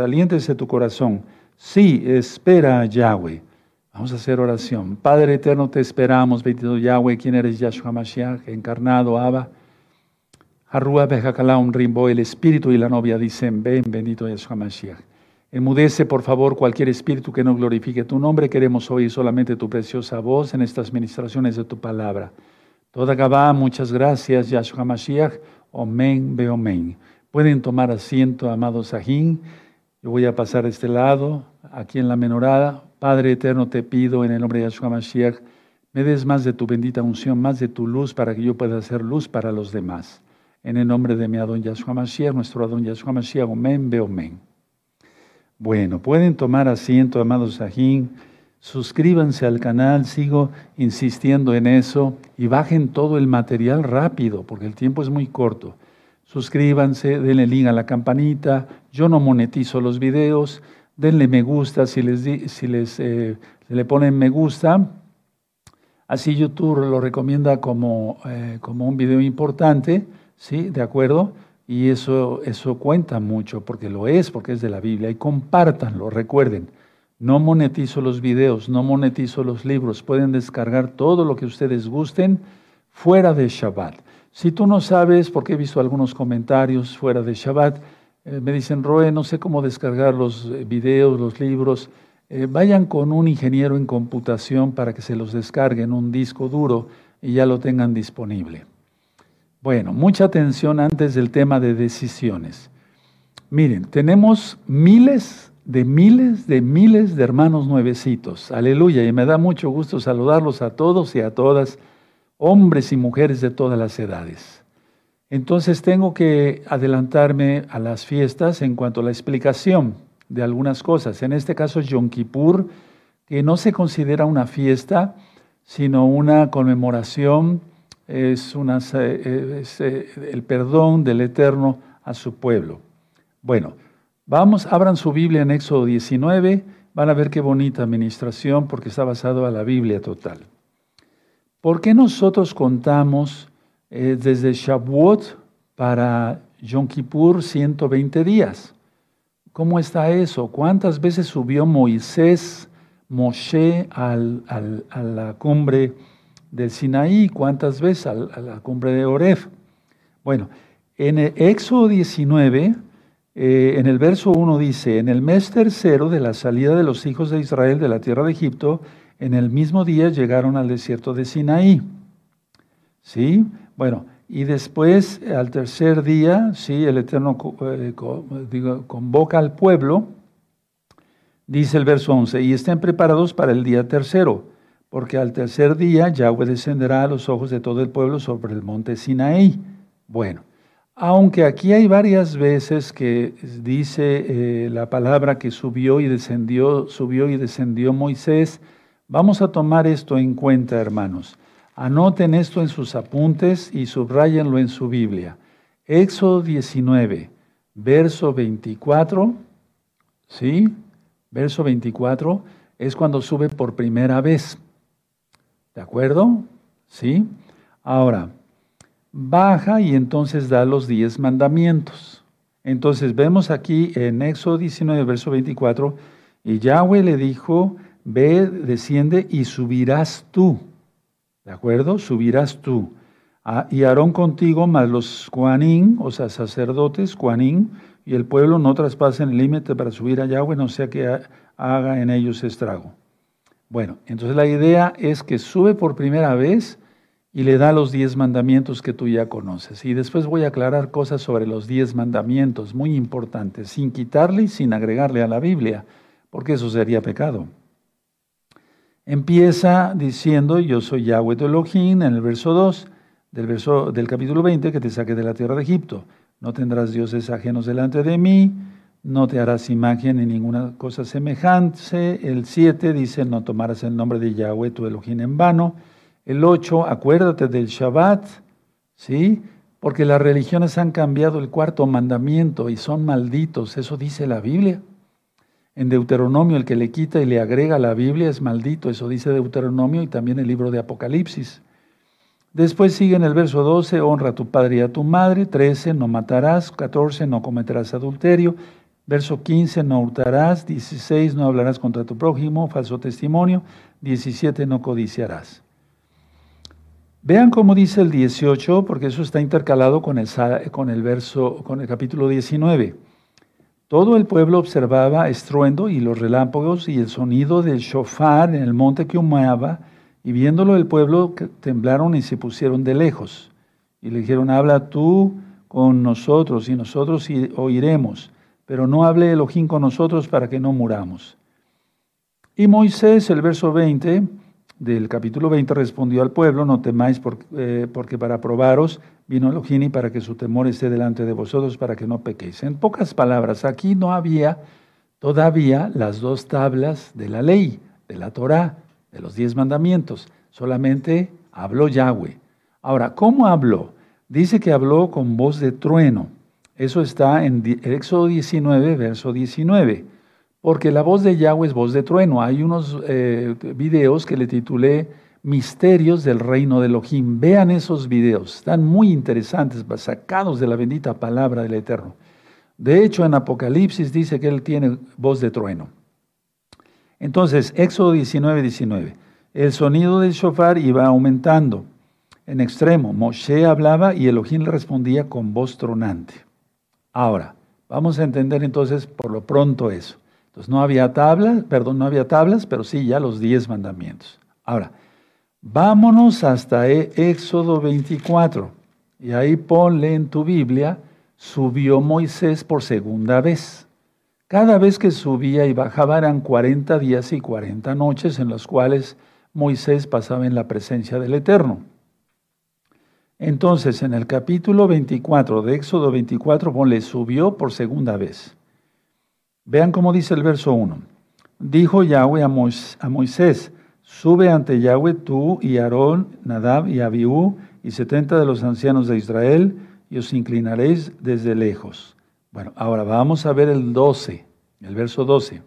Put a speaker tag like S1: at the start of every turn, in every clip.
S1: aliéntese tu corazón. Sí, espera a Yahweh. Vamos a hacer oración. Padre eterno, te esperamos, bendito Yahweh, quien eres Yahshua Mashiach, encarnado, Abba. Arrua un rimbo, el espíritu y la novia dicen, ven, bendito Yahshua Mashiach. Enmudece, por favor, cualquier espíritu que no glorifique tu nombre. Queremos oír solamente tu preciosa voz en estas ministraciones de tu palabra. Toda Gabá, muchas gracias, Yahshua Mashiach. Omen, be omen. Pueden tomar asiento, amados Sajín. Yo voy a pasar este lado, aquí en la menorada. Padre eterno, te pido en el nombre de Yahshua Mashiach, me des más de tu bendita unción, más de tu luz, para que yo pueda hacer luz para los demás. En el nombre de mi Adón Yahshua Mashiach, nuestro Adón Yahshua Mashiach, omen, be omen. Bueno, pueden tomar asiento, amados Sajín. Suscríbanse al canal, sigo insistiendo en eso y bajen todo el material rápido porque el tiempo es muy corto. Suscríbanse, denle link a la campanita. Yo no monetizo los videos. Denle me gusta si les, si les eh, le ponen me gusta. Así YouTube lo recomienda como, eh, como un video importante, ¿sí? ¿De acuerdo? Y eso, eso cuenta mucho, porque lo es, porque es de la Biblia. Y compártanlo, recuerden, no monetizo los videos, no monetizo los libros. Pueden descargar todo lo que ustedes gusten fuera de Shabbat. Si tú no sabes, porque he visto algunos comentarios fuera de Shabbat, eh, me dicen, Roe, no sé cómo descargar los eh, videos, los libros. Eh, vayan con un ingeniero en computación para que se los descarguen un disco duro y ya lo tengan disponible. Bueno, mucha atención antes del tema de decisiones. Miren, tenemos miles de miles de miles de hermanos nuevecitos. Aleluya. Y me da mucho gusto saludarlos a todos y a todas, hombres y mujeres de todas las edades. Entonces tengo que adelantarme a las fiestas en cuanto a la explicación de algunas cosas. En este caso, Yom Kippur, que no se considera una fiesta, sino una conmemoración es, eh, el perdón del Eterno a su pueblo. Bueno, vamos, abran su Biblia en Éxodo 19, van a ver qué bonita administración porque está basado a la Biblia total. ¿Por qué nosotros contamos eh, desde Shavuot para Yom Kippur 120 días? ¿Cómo está eso? ¿Cuántas veces subió Moisés, Moshe al, a la cumbre del Sinaí, cuántas veces a la cumbre de Oref. Bueno, en el Éxodo 19, eh, en el verso 1 dice, en el mes tercero de la salida de los hijos de Israel de la tierra de Egipto, en el mismo día llegaron al desierto de Sinaí. ¿Sí? Bueno, y después, al tercer día, sí, el Eterno eh, convoca al pueblo, dice el verso 11, y estén preparados para el día tercero porque al tercer día Yahweh descenderá a los ojos de todo el pueblo sobre el monte Sinaí. Bueno, aunque aquí hay varias veces que dice eh, la palabra que subió y descendió, subió y descendió Moisés, vamos a tomar esto en cuenta, hermanos. Anoten esto en sus apuntes y subrayenlo en su Biblia. Éxodo 19, verso 24, ¿sí? Verso 24 es cuando sube por primera vez. ¿De acuerdo? ¿Sí? Ahora, baja y entonces da los diez mandamientos. Entonces vemos aquí en Éxodo 19, verso 24, y Yahweh le dijo, ve, desciende y subirás tú. ¿De acuerdo? Subirás tú. Ah, y Aarón contigo, más los cuanín, o sea, sacerdotes, cuanín, y el pueblo no traspasen el límite para subir a Yahweh, no sea que haga en ellos estrago. Bueno, entonces la idea es que sube por primera vez y le da los diez mandamientos que tú ya conoces. Y después voy a aclarar cosas sobre los diez mandamientos, muy importantes, sin quitarle y sin agregarle a la Biblia, porque eso sería pecado. Empieza diciendo, yo soy Yahweh tu Elohim, en el verso 2 del, verso, del capítulo 20, que te saque de la tierra de Egipto. No tendrás dioses ajenos delante de mí, no te harás imagen ni ninguna cosa semejante. El 7 dice, no tomarás el nombre de Yahweh tu Elohim en vano. El 8, acuérdate del Shabbat, ¿sí? Porque las religiones han cambiado el cuarto mandamiento y son malditos, eso dice la Biblia. En Deuteronomio, el que le quita y le agrega la Biblia es maldito, eso dice Deuteronomio y también el libro de Apocalipsis. Después sigue en el verso 12, honra a tu padre y a tu madre, 13, no matarás, 14, no cometerás adulterio, Verso 15, no hurtarás. 16, no hablarás contra tu prójimo, falso testimonio. 17, no codiciarás. Vean cómo dice el 18, porque eso está intercalado con el, con el verso, con el capítulo 19. Todo el pueblo observaba estruendo y los relámpagos y el sonido del shofar en el monte que humaba, y viéndolo el pueblo temblaron y se pusieron de lejos. Y le dijeron, habla tú con nosotros y nosotros oiremos, pero no hable Elohim con nosotros para que no muramos. Y Moisés, el verso 20, del capítulo 20 respondió al pueblo, no temáis eh, porque para probaros vino Elohim y para que su temor esté delante de vosotros, para que no pequéis. En pocas palabras, aquí no había todavía las dos tablas de la ley, de la Torah, de los diez mandamientos. Solamente habló Yahweh. Ahora, ¿cómo habló? Dice que habló con voz de trueno. Eso está en Éxodo 19, verso 19. Porque la voz de Yahweh es voz de trueno. Hay unos eh, videos que le titulé Misterios del Reino de Elohim. Vean esos videos, están muy interesantes, sacados de la bendita palabra del Eterno. De hecho, en Apocalipsis dice que él tiene voz de trueno. Entonces, Éxodo 19, 19. El sonido del shofar iba aumentando en extremo. Moshe hablaba y Elohim le respondía con voz tronante. Ahora, vamos a entender entonces por lo pronto eso. Entonces no había tablas, perdón, no había tablas, pero sí ya los diez mandamientos. Ahora, vámonos hasta e, Éxodo 24. Y ahí ponle en tu Biblia, subió Moisés por segunda vez. Cada vez que subía y bajaba eran 40 días y 40 noches en las cuales Moisés pasaba en la presencia del Eterno. Entonces, en el capítulo 24 de Éxodo 24, ponle subió por segunda vez. Vean cómo dice el verso 1. Dijo Yahweh a Moisés, sube ante Yahweh tú y Aarón, Nadab y Abiú y setenta de los ancianos de Israel y os inclinaréis desde lejos. Bueno, ahora vamos a ver el 12, el verso 12.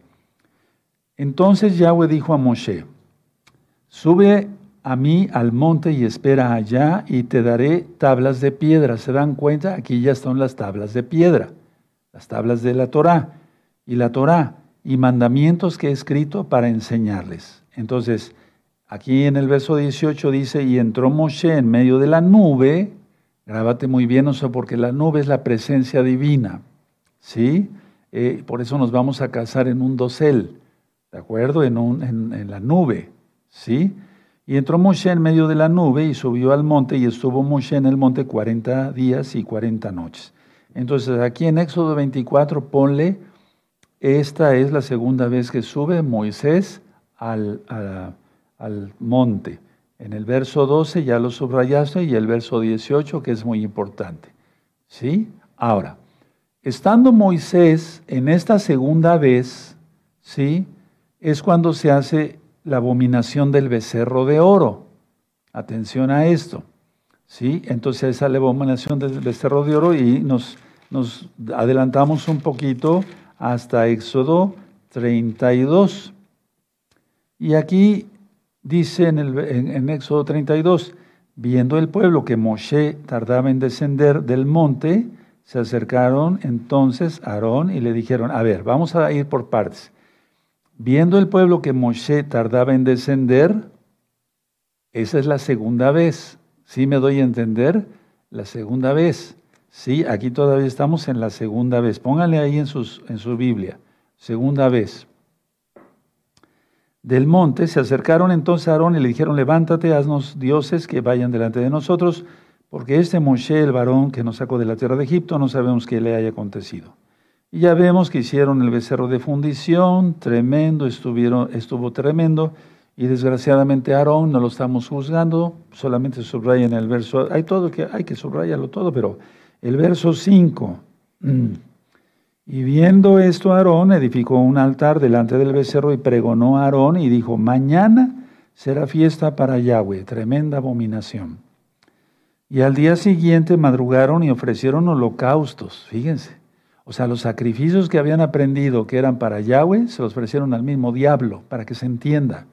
S1: Entonces Yahweh dijo a Moshe, sube a mí al monte y espera allá y te daré tablas de piedra. ¿Se dan cuenta? Aquí ya están las tablas de piedra, las tablas de la Torah y la Torá y mandamientos que he escrito para enseñarles. Entonces, aquí en el verso 18 dice, y entró Moshe en medio de la nube, grábate muy bien eso, porque la nube es la presencia divina, ¿sí? Eh, por eso nos vamos a casar en un dosel, ¿de acuerdo? En, un, en, en la nube, ¿sí? Y entró Moshe en medio de la nube y subió al monte y estuvo Moshe en el monte 40 días y 40 noches. Entonces aquí en Éxodo 24 ponle esta es la segunda vez que sube Moisés al, al, monte. En el verso 12 ya lo subrayaste y el verso 18 que es muy importante. ¿Sí? Ahora, estando Moisés en esta segunda vez, ¿sí? Es cuando se hace la abominación del becerro de oro. Atención a esto. ¿Sí? Entonces esa la abominación del becerro de oro y nos, nos adelantamos un poquito hasta Éxodo 32. Y aquí dice en, el, en, Éxodo 32, viendo el pueblo que Moshe tardaba en descender del monte, se acercaron entonces a Aarón y le dijeron, a ver, vamos a ir por partes. Viendo el pueblo que Moshe tardaba en descender, esa es la segunda vez. ¿Sí me doy a entender? La segunda vez. Sí, aquí todavía estamos en la segunda vez. Pónganle ahí en, en su Biblia. Segunda vez. Del monte se acercaron entonces a Aarón y le dijeron, levántate, haznos dioses que vayan delante de nosotros, porque este Moshe, el varón que nos sacó de la tierra de Egipto, no sabemos qué le haya acontecido. Y ya vemos que hicieron el becerro de fundición, tremendo, estuvieron, estuvo tremendo, y desgraciadamente Aarón no lo estamos juzgando, solamente subraya en el verso, hay todo que hay que subrayarlo todo, pero el verso 5. Mm. Y viendo esto, Aarón edificó un altar delante del becerro y pregonó a Aarón y dijo, mañana será fiesta para Yahweh, tremenda abominación. Y al día siguiente madrugaron y ofrecieron holocaustos, fíjense. O sea, los sacrificios que habían aprendido que eran para Yahweh, se los ofrecieron al mismo diablo, para que se entienda.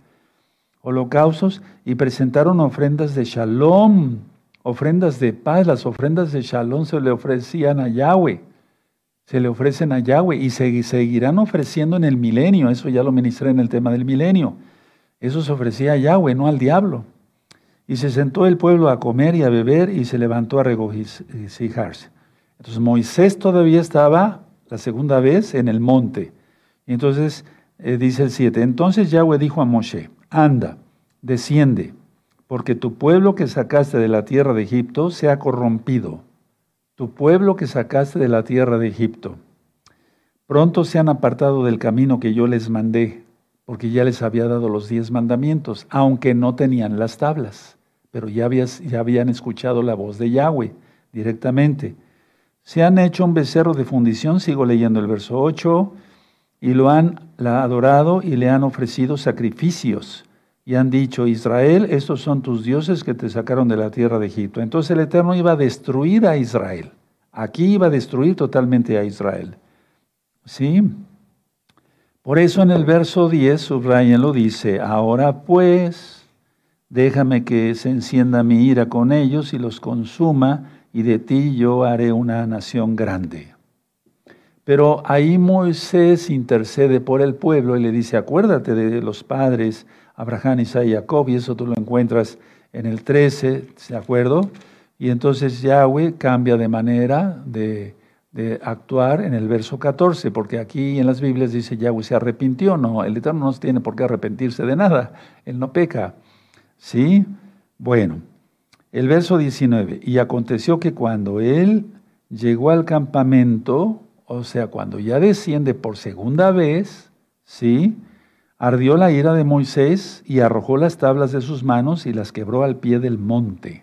S1: Holocaustos y presentaron ofrendas de shalom ofrendas de paz, las ofrendas de Shalom se le ofrecían a Yahweh. se le ofrecen a Yahweh y se seguirán ofreciendo en el milenio. Eso ya lo ministré en el tema del milenio. Eso se ofrecía a Yahweh, no al diablo. Y se sentó el pueblo a comer y a beber y se levantó a regocijarse. Entonces Moisés todavía estaba la segunda vez en el monte. Y entonces eh, dice el 7, entonces Yahweh dijo a Moshe, anda, desciende, porque tu pueblo que sacaste de la tierra de Egipto se ha corrompido. Tu pueblo que sacaste de la tierra de Egipto. Pronto se han apartado del camino que yo les mandé, porque ya les había dado los diez mandamientos, aunque no tenían las tablas, pero ya, ya habían escuchado la voz de Yahweh directamente. Se han hecho un becerro de fundición, sigo leyendo el verso 8, y lo han adorado y le han ofrecido sacrificios. Y han dicho, Israel, estos son tus dioses que te sacaron de la tierra de Egipto. Entonces el Eterno iba a destruir a Israel. Aquí iba a destruir totalmente a Israel. ¿Sí? Por eso en el verso 10, lo dice, ahora pues, déjame que se encienda mi ira con ellos y los consuma, y de ti yo haré una nación grande. Pero ahí Moisés intercede por el pueblo y le dice, acuérdate de los padres, Abraham, Isaac y Jacob, y eso tú lo encuentras en el 13, ¿de acuerdo? Y entonces Yahweh cambia de manera de, de, actuar en el verso 14, porque aquí en las Biblias dice Yahweh se arrepintió, no, el Eterno no tiene por qué arrepentirse de nada, él no peca, ¿sí? Bueno, el verso 19, y aconteció que cuando él llegó al campamento, o sea, cuando ya desciende por segunda vez, ¿sí? Ardió la ira de Moisés y arrojó las tablas de sus manos y las quebró al pie del monte.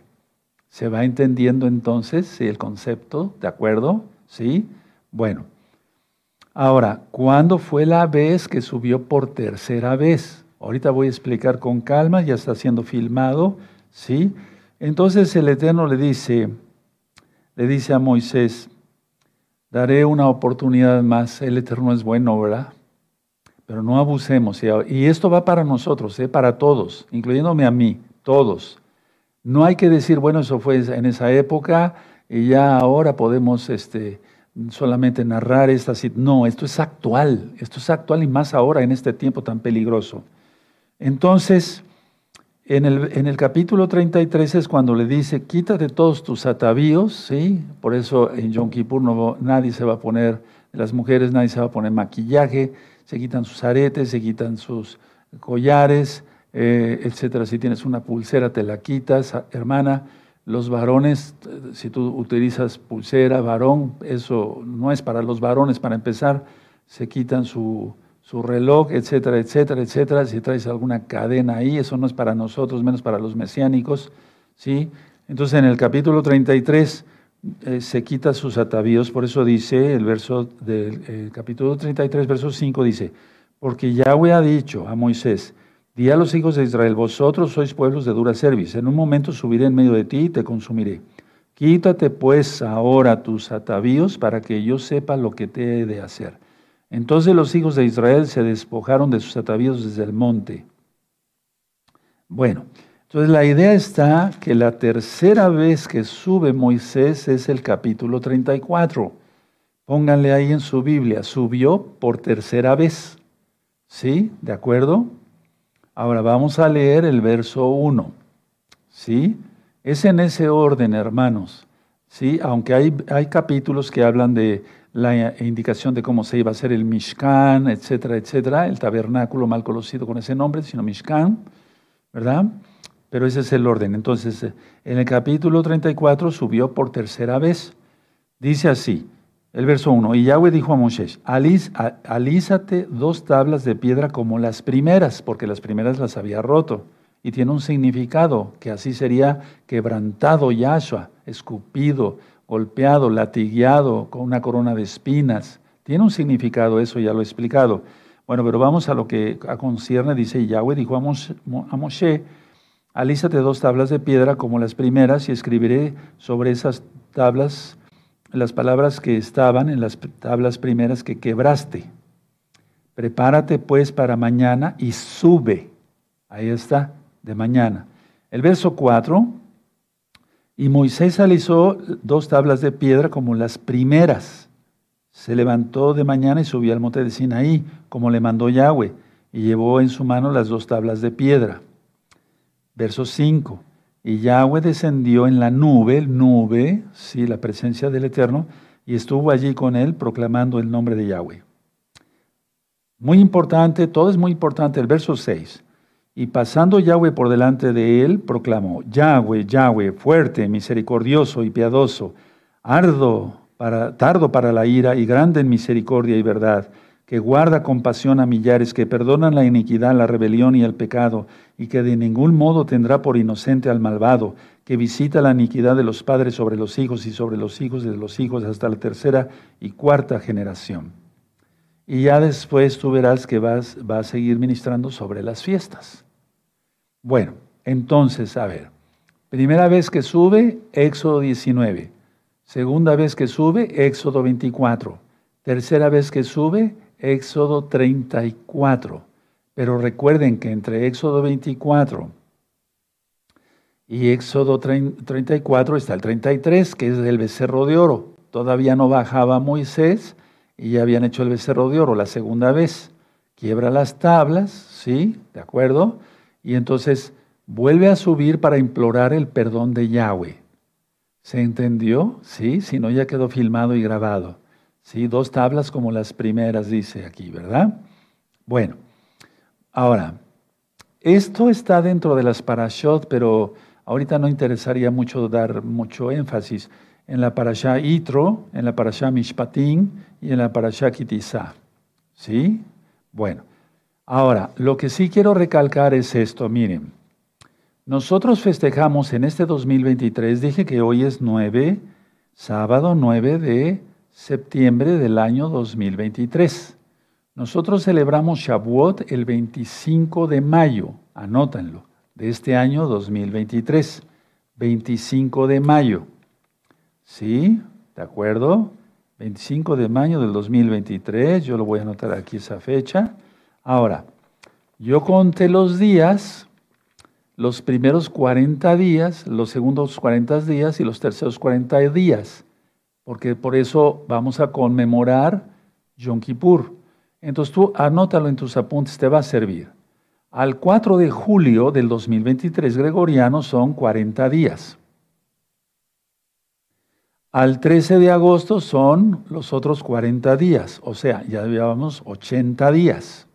S1: ¿Se va entendiendo entonces el concepto? ¿De acuerdo? ¿Sí? Bueno. Ahora, ¿cuándo fue la vez que subió por tercera vez? Ahorita voy a explicar con calma, ya está siendo filmado, ¿sí? Entonces el Eterno le dice, le dice a Moisés, daré una oportunidad más. El Eterno es bueno, ¿verdad? Pero no abusemos. Y esto va para nosotros, ¿eh? para todos, incluyéndome a mí, todos. No hay que decir, bueno, eso fue en esa época y ya ahora podemos este, solamente narrar esta No, esto es actual, esto es actual y más ahora en este tiempo tan peligroso. Entonces, en el, capítulo 33 es cuando le dice, quítate todos tus atavíos, ¿sí? Por eso en Yom Kippur no, nadie se va a poner, las mujeres nadie se va a poner maquillaje, se quitan sus aretes, se quitan sus collares, eh, etcétera. Si tienes una pulsera, te la quitas, hermana. Los varones, si tú utilizas pulsera, varón, eso no es para los varones, para empezar, se quitan su, su reloj, etcétera, etcétera, etcétera. Si traes alguna cadena ahí, eso no es para nosotros, menos para los mesiánicos, ¿sí? Entonces en el capítulo 33 eh, se quita sus atavíos, por eso dice el verso del capítulo 33, verso 5, dice, porque Yahweh ha dicho a Moisés, di a los hijos de Israel, vosotros sois pueblos de dura cerviz, en un momento subiré en medio de ti y te consumiré. Quítate pues ahora tus atavíos para que yo sepa lo que te he de hacer. Entonces los hijos de Israel se despojaron de sus atavíos desde el monte. Bueno, entonces la idea está que la tercera vez que sube Moisés es el capítulo 34. Pónganle ahí en su Biblia, subió por tercera vez. ¿Sí? ¿De acuerdo? Ahora vamos a leer el verso 1. ¿Sí? Es en ese orden, hermanos. ¿Sí? Aunque hay, hay capítulos que hablan de la indicación de cómo se iba a hacer el Mishkan, etcétera, etcétera, el tabernáculo mal conocido con ese nombre, sino Mishkan, ¿verdad? Pero ese es el orden. Entonces, en el capítulo 34 subió por tercera vez. Dice así, el verso 1, y Yahweh dijo a Moshe, alízate dos tablas de piedra como las primeras, porque las primeras las había roto. Y tiene un significado, que así sería quebrantado Yahshua, escupido, golpeado, latigueado, con una corona de espinas. Tiene un significado, eso ya lo he explicado. Bueno, pero vamos a lo que concierne, dice Yahweh, dijo a Moshe, alízate dos tablas de piedra como las primeras y escribiré sobre esas tablas las palabras que estaban en las tablas primeras que quebraste. Prepárate pues para mañana y sube. Ahí está, de mañana. El verso 4 y Moisés alisó dos tablas de piedra como las primeras. Se levantó de mañana y subió al monte de Sinaí, como le mandó Yahweh, y llevó en su mano las dos tablas de piedra. Verso 5. Y Yahweh descendió en la nube, nube, sí, la presencia del Eterno, y estuvo allí con él proclamando el nombre de Yahweh. Muy importante, todo es muy importante. El verso 6. Y pasando Yahweh por delante de él, proclamó, Yahweh, Yahweh, fuerte, misericordioso y piadoso, ardo para, tardo para la ira y grande en misericordia y verdad, que guarda compasión a millares, que perdonan la iniquidad, la rebelión y el pecado, y que de ningún modo tendrá por inocente al malvado, que visita la iniquidad de los padres sobre los hijos y sobre los hijos de los hijos hasta la tercera y cuarta generación. Y ya después tú verás que vas, va a seguir ministrando sobre las fiestas. Bueno, entonces, a ver, primera vez que sube, Éxodo 19. Segunda vez que sube, Éxodo 24. Tercera vez que sube, Éxodo 34. Pero recuerden que entre Éxodo 24 y Éxodo 34 está el 33, que es el becerro de oro. Todavía no bajaba Moisés y ya habían hecho el becerro de oro la segunda vez. Quiebra las tablas, ¿sí? ¿De acuerdo? Y entonces vuelve a subir para implorar el perdón de Yahweh. ¿Se entendió? Sí, si no ya quedó filmado y grabado. Sí, dos tablas como las primeras dice aquí, ¿verdad? Bueno, ahora, esto está dentro de las parashot, pero Ahorita no interesaría mucho dar mucho énfasis en la parashá Itro, en la parashá Mishpatim y en la parashá Kitizá. ¿Sí? Bueno, ahora, lo que sí quiero recalcar es esto, miren. Nosotros festejamos en este 2023, dije que hoy es 9, sábado 9 de septiembre del año 2023. Nosotros celebramos Shavuot el 25 de mayo, anótanlo de este año 2023, 25 de mayo. ¿Sí? ¿De acuerdo? 25 de mayo del 2023, yo lo voy a anotar aquí esa fecha. Ahora, yo conté los días, los primeros 40 días, los segundos 40 días y los terceros 40 días, porque por eso vamos a conmemorar Yom Kippur. Entonces tú anótalo en tus apuntes, te va a servir. Al 4 de julio del 2023 gregoriano son 40 días. Al 13 de agosto son los otros 40 días, o sea, ya llevamos 80 días.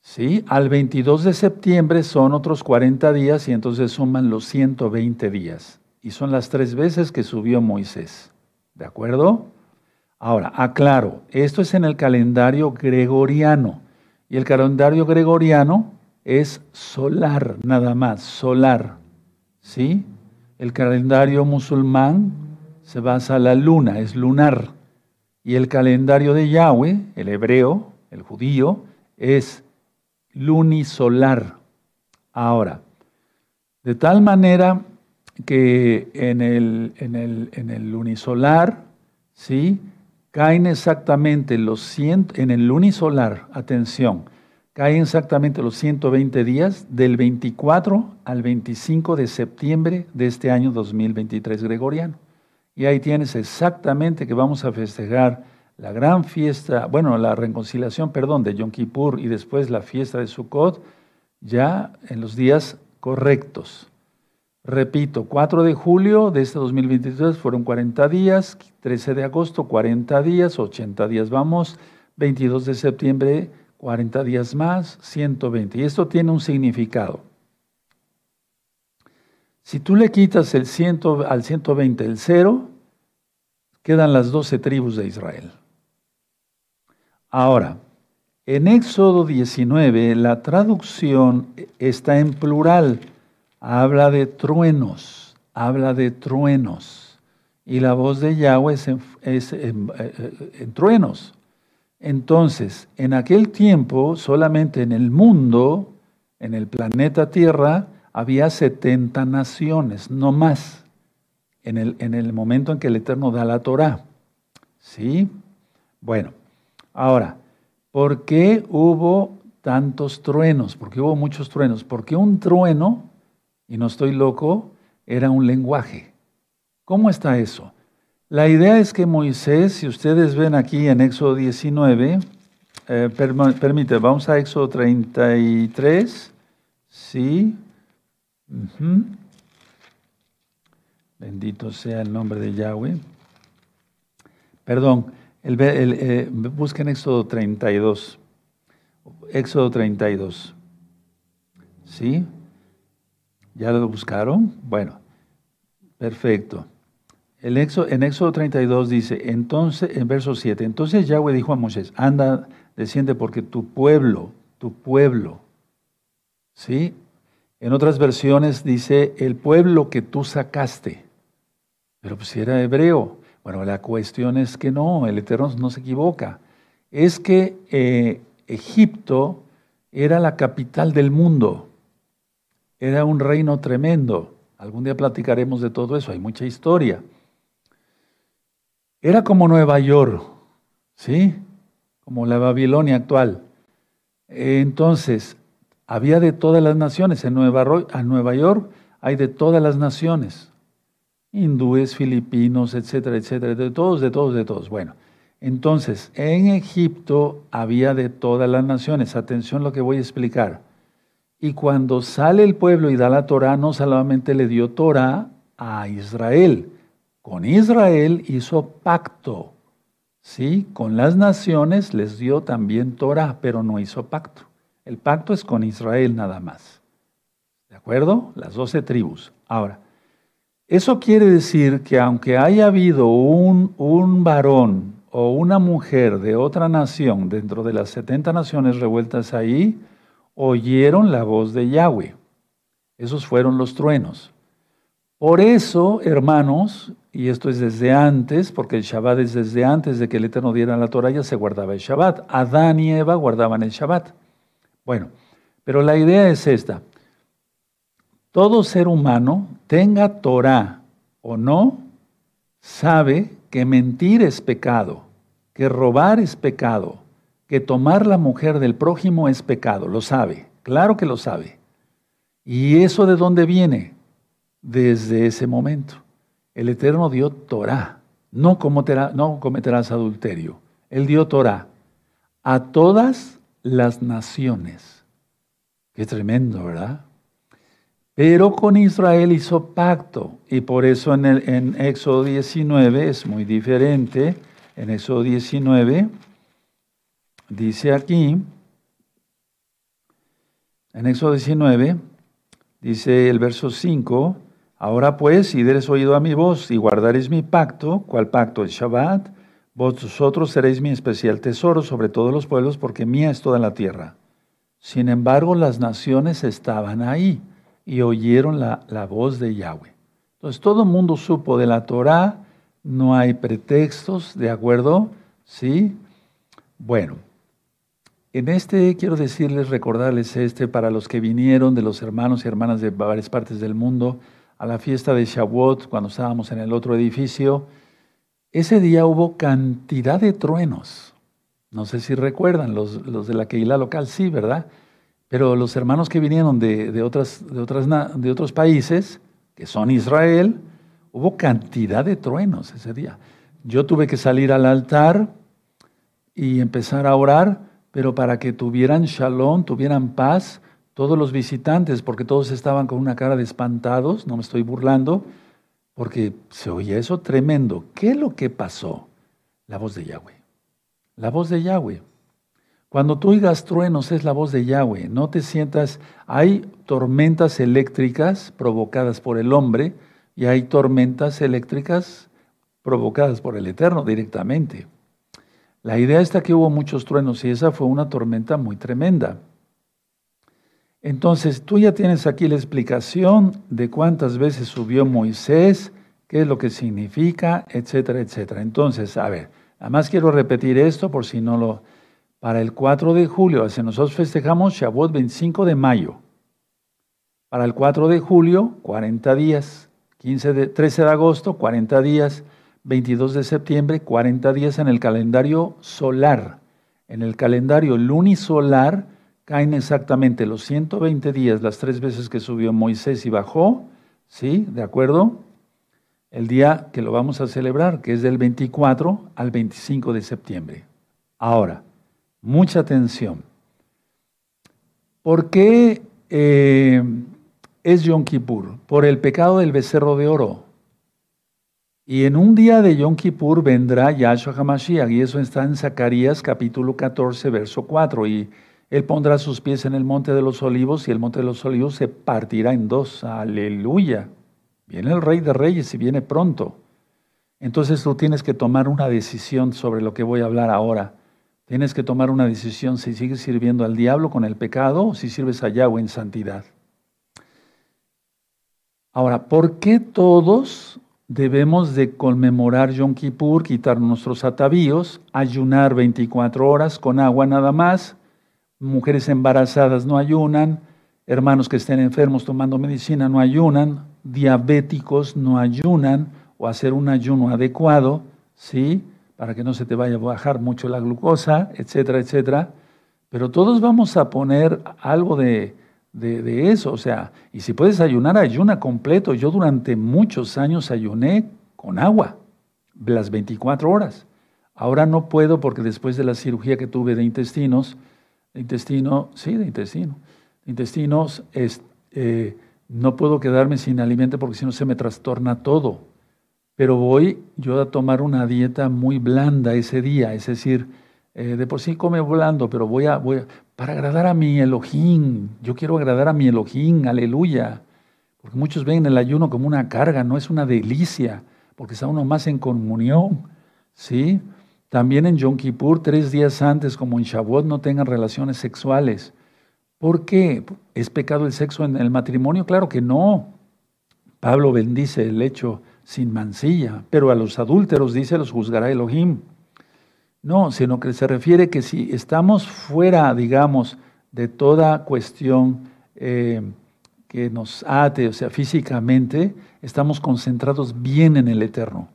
S1: ¿Sí? Al 22 de septiembre son otros 40 días y entonces suman los 120 días. Y son las tres veces que subió Moisés. ¿De acuerdo? Ahora, aclaro, esto es en el calendario gregoriano. Y el calendario gregoriano es solar, nada más, solar. ¿Sí? El calendario musulmán se basa en la luna, es lunar. Y el calendario de Yahweh, el hebreo, el judío, es lunisolar. Ahora, de tal manera que en el, en el, en el lunisolar, ¿sí? caen exactamente los 100, en el lunisolar, atención, caen exactamente los 120 días del 24 al 25 de septiembre de este año 2023 gregoriano. Y ahí tienes exactamente que vamos a festejar la gran fiesta, bueno, la reconciliación, perdón, de Yom Kippur y después la fiesta de Sukkot, ya en los días correctos. Repito, 4 de julio de este 2023 fueron 40 días, 13 de agosto 40 días, 80 días vamos, 22 de septiembre 40 días más, 120. Y esto tiene un significado. Si tú le quitas el 100, al 120 el 0, quedan las 12 tribus de Israel. Ahora, en Éxodo 19 la traducción está en plural habla de truenos, habla de truenos. Y la voz de Yahweh es, en, eh, eh, truenos. Entonces, en aquel tiempo, solamente en el mundo, en el planeta Tierra, había 70 naciones, no más, en el, en el momento en que el Eterno da la Torah. ¿Sí? Bueno, ahora, ¿por qué hubo tantos truenos? ¿Por qué hubo muchos truenos? Porque un trueno y no estoy loco, era un lenguaje. ¿Cómo está eso? La idea es que Moisés, si ustedes ven aquí en Éxodo 19, eh, permite, vamos a Éxodo 33, sí. Bendito sea el nombre de Yahweh. Perdón, el, eh, busquen Éxodo 32. Éxodo 32. ¿Sí? ¿Ya lo buscaron? Bueno, perfecto. El en Éxodo 32 dice, entonces, en verso 7, entonces Yahweh dijo a Moisés, anda, desciende porque tu pueblo, tu pueblo, ¿sí? En otras versiones dice, el pueblo que tú sacaste. Pero pues si era hebreo. Bueno, la cuestión es que no, el Eterno no se equivoca. Es que eh, Egipto era la capital del mundo. Era un reino tremendo. Algún día platicaremos de todo eso, hay mucha historia. Era como Nueva York, ¿sí? Como la Babilonia actual. Entonces, había de todas las naciones. En Nueva, Nueva York hay de todas las naciones. Hindúes, filipinos, etcétera, etcétera. De todos, de todos, de todos. Bueno, entonces, en Egipto había de todas las naciones. Atención lo que voy a explicar. Y cuando sale el pueblo y da la Torah, no solamente le dio Torah a Israel, con Israel hizo pacto. Sí, con las naciones les dio también Torah, pero no hizo pacto. El pacto es con Israel nada más. ¿De acuerdo? Las doce tribus. Ahora, eso quiere decir que aunque haya habido un, un varón o una mujer de otra nación dentro de las 70 naciones revueltas ahí, oyeron la voz de Yahweh. Esos fueron los truenos. Por eso, hermanos, y esto es desde antes, porque el Shabbat es desde antes de que el Eterno diera la Torah, ya se guardaba el Shabbat. Adán y Eva guardaban el Shabbat. Bueno, pero la idea es esta. Todo ser humano, tenga Torah o no, sabe que mentir es pecado, que robar es pecado, que tomar la mujer del prójimo es pecado. Lo sabe, claro que lo sabe. ¿Y eso de dónde viene? Desde ese momento. El Eterno dio Torah. No, cometerás adulterio. Él dio Torah a todas las naciones. Qué tremendo, ¿verdad? Pero con Israel hizo pacto. Y por eso en, el, en Éxodo 19 es muy diferente. En Éxodo 19 dice aquí, en Éxodo 19, dice el verso 5, Ahora pues, si deres oído a mi voz y guardaréis mi pacto, ¿cuál pacto? El Shabbat, vosotros seréis mi especial tesoro sobre todos los pueblos, porque mía es toda la tierra. Sin embargo, las naciones estaban ahí y oyeron la, la voz de Yahweh. Entonces, todo el mundo supo de la Torah, no hay pretextos, ¿de acuerdo? ¿Sí? Bueno, en este quiero decirles, recordarles este para los que vinieron de los hermanos y hermanas de varias partes del mundo a la fiesta de Shavuot, cuando estábamos en el otro edificio, ese día hubo cantidad de truenos. No sé si recuerdan, los, los de la Keilah local sí, ¿verdad? Pero los hermanos que vinieron de, otras, de, otras, de otros países, que son Israel, hubo cantidad de truenos ese día. Yo tuve que salir al altar y empezar a orar, pero para que tuvieran shalom, tuvieran paz, todos los visitantes, porque todos estaban con una cara de espantados, no me estoy burlando, porque se oía eso tremendo. ¿Qué es lo que pasó? La voz de Yahweh. La voz de Yahweh. Cuando tú oigas truenos es la voz de Yahweh. No te sientas, hay tormentas eléctricas provocadas por el hombre y hay tormentas eléctricas provocadas por el Eterno directamente. La idea está que hubo muchos truenos y esa fue una tormenta muy tremenda. Entonces, tú ya tienes aquí la explicación de cuántas veces subió Moisés, qué es lo que significa, etcétera, etcétera. Entonces, a ver, además quiero repetir esto por si no lo... Para el 4 de julio, si nosotros festejamos Shavuot 25 de mayo. Para el 4 de julio, 40 días. 15 de, 13 de agosto, 40 días. 22 de septiembre, 40 días en el calendario solar. En el calendario lunisolar, caen exactamente los 120 días, las tres veces que subió Moisés y bajó, ¿sí? ¿De acuerdo? el día que lo vamos a celebrar, que es del 24 al 25 de septiembre. Ahora, mucha atención. ¿Por qué eh, es Yom Kippur? Por el pecado del becerro de oro. Y en un día de Yom Kippur vendrá Yahshua HaMashiach, y eso está en Zacarías capítulo 14, verso 4. Y él pondrá sus pies en el monte de los olivos, y el monte de los olivos se partirá en dos. Aleluya. Viene el Rey de Reyes y viene pronto. Entonces tú tienes que tomar una decisión sobre lo que voy a hablar ahora. Tienes que tomar una decisión si sigues sirviendo al diablo con el pecado o si sirves a Yahweh en santidad. Ahora, ¿por qué todos debemos de conmemorar Yom Kippur, quitar nuestros atavíos, ayunar 24 horas con agua nada más? Mujeres embarazadas no ayunan, hermanos que estén enfermos tomando medicina no ayunan, diabéticos no ayunan o hacer un ayuno adecuado, ¿sí? para que no se te vaya a bajar mucho la glucosa, etcétera, etcétera. Pero todos vamos a poner algo de, de, eso, o sea, y si puedes ayunar, ayuna completo. Yo durante muchos años ayuné con agua, las 24 horas. Ahora no puedo porque después de la cirugía que tuve de intestinos, de intestino, sí, de intestino, de intestinos, eh, no puedo quedarme sin alimento porque si no se me trastorna todo pero voy yo a tomar una dieta muy blanda ese día, es decir, eh, de por sí come blando, pero voy a, voy para agradar a mi Elohim, yo quiero agradar a mi Elohim, aleluya, porque muchos ven el ayuno como una carga, no es una delicia, porque está uno más en comunión, ¿sí? También en Yom Kippur, tres días antes, como en Shavuot, no tengan relaciones sexuales. ¿Por qué? ¿Es pecado el sexo en el matrimonio? Claro que no. Pablo bendice el hecho sin mancilla, pero a los adúlteros dice los juzgará Elohim. No, sino que se refiere que si estamos fuera, digamos, de toda cuestión eh, que nos ate, o sea, físicamente, estamos concentrados bien en el Eterno.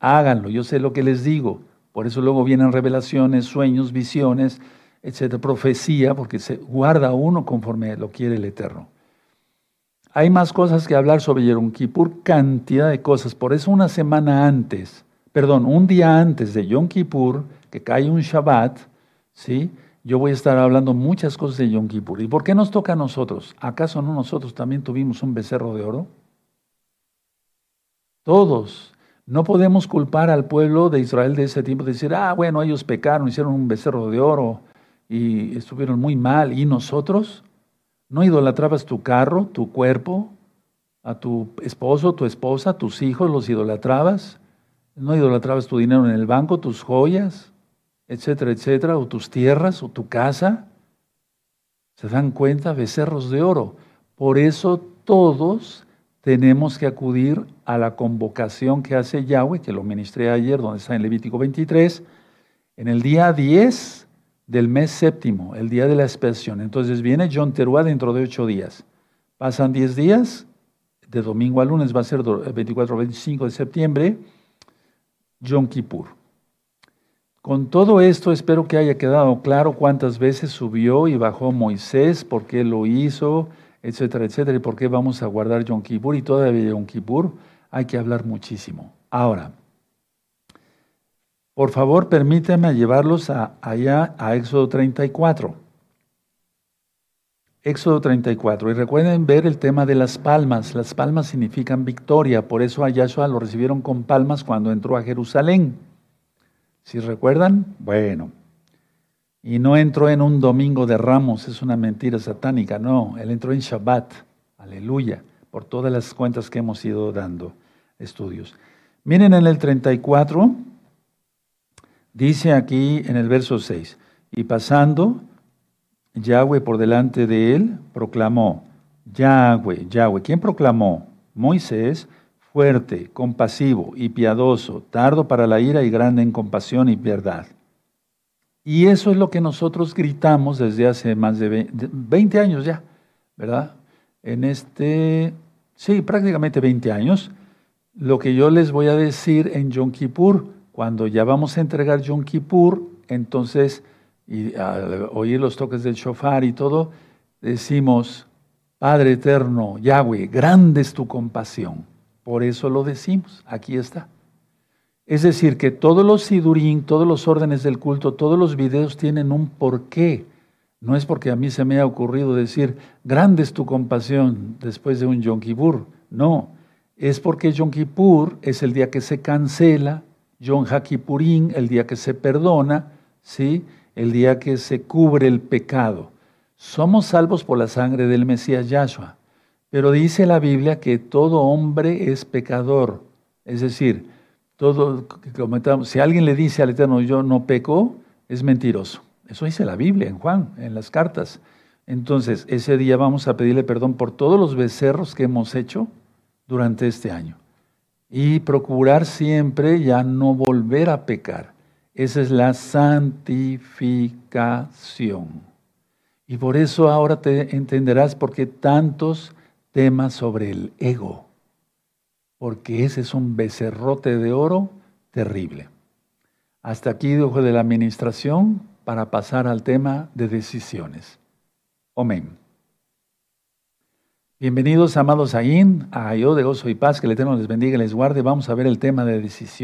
S1: Háganlo, yo sé lo que les digo. Por eso luego vienen revelaciones, sueños, visiones, etcétera, profecía, porque se guarda uno conforme lo quiere el Eterno. Hay más cosas que hablar sobre Yom Kippur, cantidad de cosas. Por eso una semana antes, perdón, un día antes de Yom Kippur, que cae un Shabbat, ¿sí? Yo voy a estar hablando muchas cosas de Yom Kippur. ¿Y por qué nos toca a nosotros? ¿Acaso no nosotros también tuvimos un becerro de oro? Todos. No podemos culpar al pueblo de Israel de ese tiempo, de decir, ah, bueno, ellos pecaron, hicieron un becerro de oro y estuvieron muy mal. ¿Y nosotros? ¿No idolatrabas tu carro, tu cuerpo, a tu esposo, tu esposa, tus hijos, los idolatrabas? ¿No idolatrabas tu dinero en el banco, tus joyas, etcétera, etcétera, o tus tierras, o tu casa? ¿Se dan cuenta? Becerros de oro. Por eso todos tenemos que acudir a la convocación que hace Yahweh, que lo ministré ayer, donde está en Levítico 23, en el día 10 del mes séptimo, el día de la expiación. Entonces viene John Teruá dentro de ocho días. Pasan diez días, de domingo a lunes va a ser 24 25 de septiembre, Yom Kippur. Con todo esto espero que haya quedado claro cuántas veces subió y bajó Moisés, por qué lo hizo, etcétera, etcétera, y por qué vamos a guardar Yom Kippur y todavía Yom Kippur. Hay que hablar muchísimo. Ahora, por favor, permítame llevarlos allá a Éxodo 34. Éxodo 34. Y recuerden ver el tema de las palmas. Las palmas significan victoria. Por eso a lo recibieron con palmas cuando entró a Jerusalén. ¿Si recuerdan? Bueno. Y no entró en un domingo de ramos, es una mentira satánica. No, él entró en Shabbat. Aleluya. Por todas las cuentas que hemos ido dando estudios. Miren en el 34. Dice aquí en el verso 6, y pasando Yahweh por delante de él, proclamó, Yahweh, Yahweh, ¿quién proclamó? Moisés, fuerte, compasivo y piadoso, tardo para la ira y grande en compasión y verdad. Y eso es lo que nosotros gritamos desde hace más de 20 años ya, ¿verdad? En este, sí, prácticamente 20 años, lo que yo les voy a decir en Yom Kippur, cuando ya vamos a entregar Yom Kippur, entonces, y al oír los toques del shofar y todo, decimos, Padre eterno, Yahweh, grande es tu compasión. Por eso lo decimos, aquí está. Es decir, que todos los sidurín, todos los órdenes del culto, todos los videos tienen un porqué. No es porque a mí se me ha ocurrido decir, grande es tu compasión después de un Yom Kippur. No, es porque Yom Kippur es el día que se cancela, Yom HaKippurín, el día que se perdona, ¿sí? el día que se cubre el pecado. Somos salvos por la sangre del Mesías Yahshua. Pero dice la Biblia que todo hombre es pecador. Es decir, todo, si alguien le dice al Eterno, yo no peco, es mentiroso. Eso dice la Biblia en Juan, en las cartas. Entonces, ese día vamos a pedirle perdón por todos los becerros que hemos hecho durante este año. Y procurar siempre ya no volver a pecar. Esa es la santificación. Y por eso ahora te entenderás por qué tantos temas sobre el ego porque ese es un becerrote de oro terrible. Hasta aquí dejo de la administración para pasar al tema de decisiones. Amén. Bienvenidos, amados Ain, a Yo de Gozo y Paz, que el Eterno les bendiga y les guarde. Vamos a ver el tema de decisión.